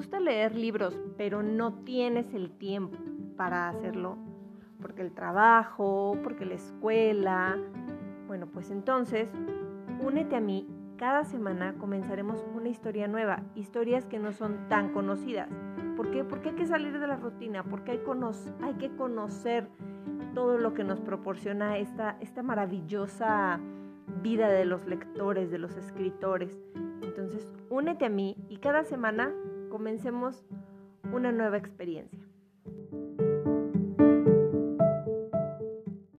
gusta leer libros, pero no tienes el tiempo para hacerlo, porque el trabajo, porque la escuela, bueno, pues entonces únete a mí. Cada semana comenzaremos una historia nueva, historias que no son tan conocidas. ¿Por qué? Porque hay que salir de la rutina, porque hay, hay que conocer todo lo que nos proporciona esta, esta maravillosa vida de los lectores, de los escritores. Entonces, únete a mí y cada semana comencemos una nueva experiencia.